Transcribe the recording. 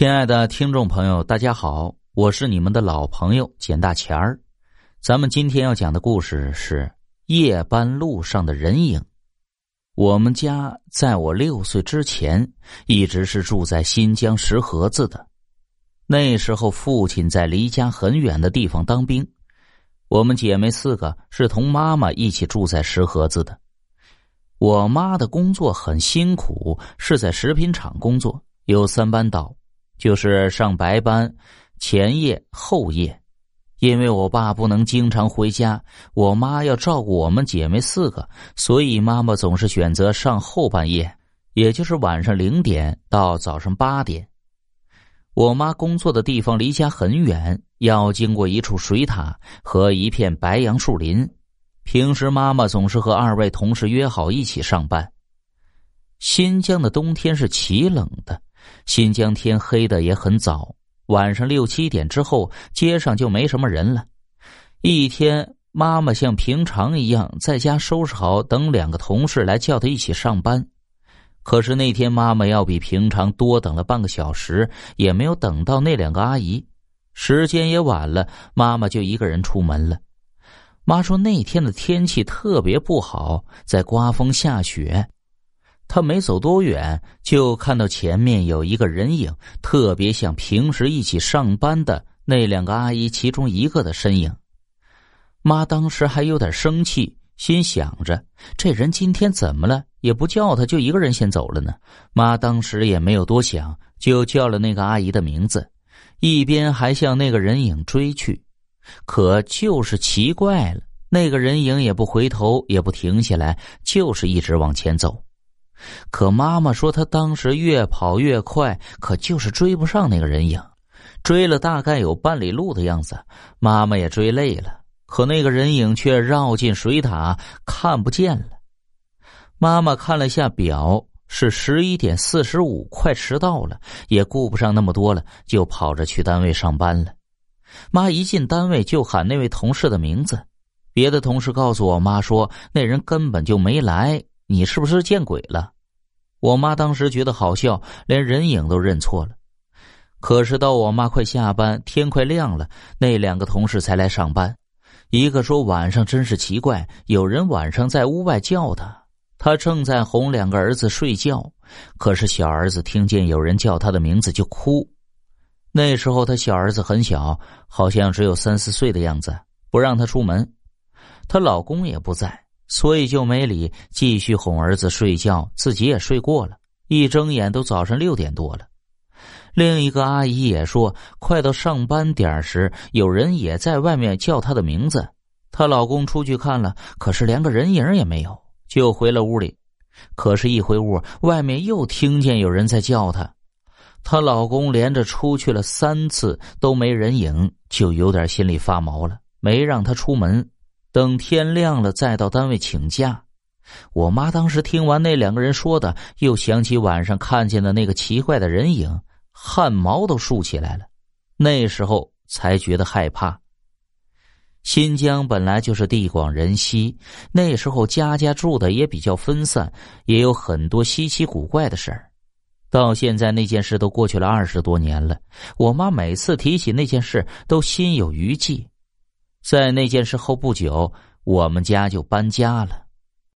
亲爱的听众朋友，大家好，我是你们的老朋友简大钱儿。咱们今天要讲的故事是夜班路上的人影。我们家在我六岁之前一直是住在新疆石河子的。那时候父亲在离家很远的地方当兵，我们姐妹四个是同妈妈一起住在石河子的。我妈的工作很辛苦，是在食品厂工作，有三班倒。就是上白班，前夜后夜，因为我爸不能经常回家，我妈要照顾我们姐妹四个，所以妈妈总是选择上后半夜，也就是晚上零点到早上八点。我妈工作的地方离家很远，要经过一处水塔和一片白杨树林。平时妈妈总是和二位同事约好一起上班。新疆的冬天是奇冷的。新疆天黑的也很早，晚上六七点之后，街上就没什么人了。一天，妈妈像平常一样在家收拾好，等两个同事来叫她一起上班。可是那天，妈妈要比平常多等了半个小时，也没有等到那两个阿姨。时间也晚了，妈妈就一个人出门了。妈说那天的天气特别不好，在刮风下雪。他没走多远，就看到前面有一个人影，特别像平时一起上班的那两个阿姨其中一个的身影。妈当时还有点生气，心想着这人今天怎么了，也不叫他，就一个人先走了呢。妈当时也没有多想，就叫了那个阿姨的名字，一边还向那个人影追去。可就是奇怪了，那个人影也不回头，也不停下来，就是一直往前走。可妈妈说，她当时越跑越快，可就是追不上那个人影。追了大概有半里路的样子，妈妈也追累了，可那个人影却绕进水塔，看不见了。妈妈看了下表，是十一点四十五，快迟到了，也顾不上那么多了，就跑着去单位上班了。妈一进单位就喊那位同事的名字，别的同事告诉我妈说，那人根本就没来。你是不是见鬼了？我妈当时觉得好笑，连人影都认错了。可是到我妈快下班，天快亮了，那两个同事才来上班。一个说晚上真是奇怪，有人晚上在屋外叫他，他正在哄两个儿子睡觉，可是小儿子听见有人叫他的名字就哭。那时候他小儿子很小，好像只有三四岁的样子，不让他出门。她老公也不在。所以就没理，继续哄儿子睡觉，自己也睡过了。一睁眼都早上六点多了。另一个阿姨也说，快到上班点时，有人也在外面叫她的名字。她老公出去看了，可是连个人影也没有，就回了屋里。可是，一回屋，外面又听见有人在叫她。她老公连着出去了三次都没人影，就有点心里发毛了，没让她出门。等天亮了，再到单位请假。我妈当时听完那两个人说的，又想起晚上看见的那个奇怪的人影，汗毛都竖起来了。那时候才觉得害怕。新疆本来就是地广人稀，那时候家家住的也比较分散，也有很多稀奇古怪的事儿。到现在那件事都过去了二十多年了，我妈每次提起那件事，都心有余悸。在那件事后不久，我们家就搬家了。